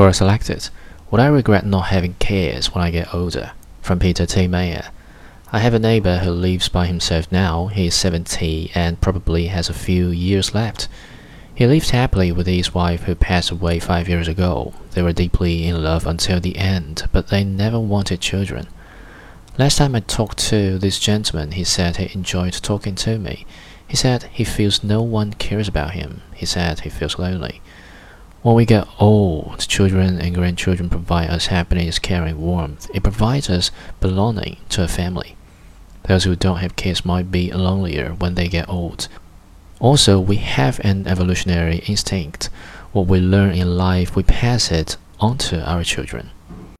Quora selected. What I regret not having cares when I get older? From Peter T. Mayer. I have a neighbor who lives by himself now. He is 70 and probably has a few years left. He lives happily with his wife who passed away five years ago. They were deeply in love until the end, but they never wanted children. Last time I talked to this gentleman, he said he enjoyed talking to me. He said he feels no one cares about him. He said he feels lonely. When we get old, children and grandchildren provide us happiness, care, and warmth. It provides us belonging to a family. Those who don't have kids might be lonelier when they get old. Also, we have an evolutionary instinct. What we learn in life, we pass it on to our children.